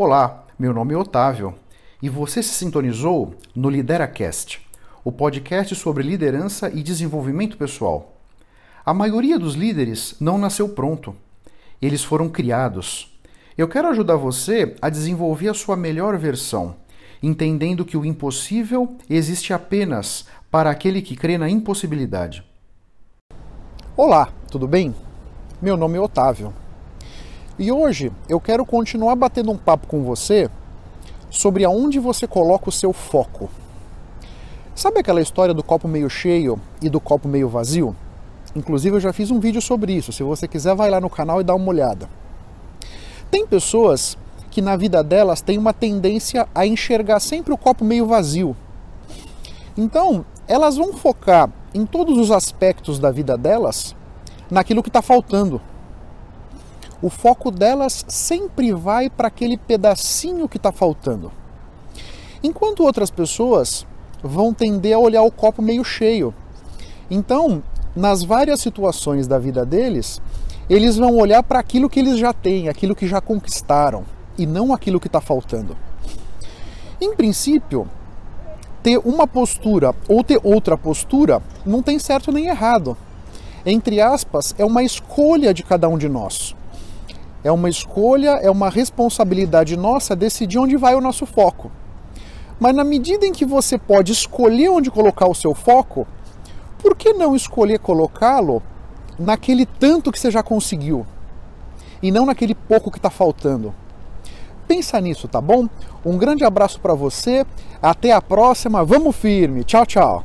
Olá, meu nome é Otávio e você se sintonizou no LideraCast, o podcast sobre liderança e desenvolvimento pessoal. A maioria dos líderes não nasceu pronto, eles foram criados. Eu quero ajudar você a desenvolver a sua melhor versão, entendendo que o impossível existe apenas para aquele que crê na impossibilidade. Olá, tudo bem? Meu nome é Otávio. E hoje eu quero continuar batendo um papo com você sobre aonde você coloca o seu foco. Sabe aquela história do copo meio cheio e do copo meio vazio? Inclusive eu já fiz um vídeo sobre isso. Se você quiser, vai lá no canal e dá uma olhada. Tem pessoas que na vida delas têm uma tendência a enxergar sempre o copo meio vazio. Então, elas vão focar em todos os aspectos da vida delas naquilo que está faltando o foco delas sempre vai para aquele pedacinho que está faltando. Enquanto outras pessoas vão tender a olhar o copo meio cheio. Então, nas várias situações da vida deles, eles vão olhar para aquilo que eles já têm, aquilo que já conquistaram, e não aquilo que está faltando. Em princípio, ter uma postura ou ter outra postura não tem certo nem errado. Entre aspas, é uma escolha de cada um de nós. É uma escolha, é uma responsabilidade nossa decidir onde vai o nosso foco. Mas na medida em que você pode escolher onde colocar o seu foco, por que não escolher colocá-lo naquele tanto que você já conseguiu e não naquele pouco que está faltando? Pensa nisso, tá bom? Um grande abraço para você, até a próxima, vamos firme, tchau, tchau.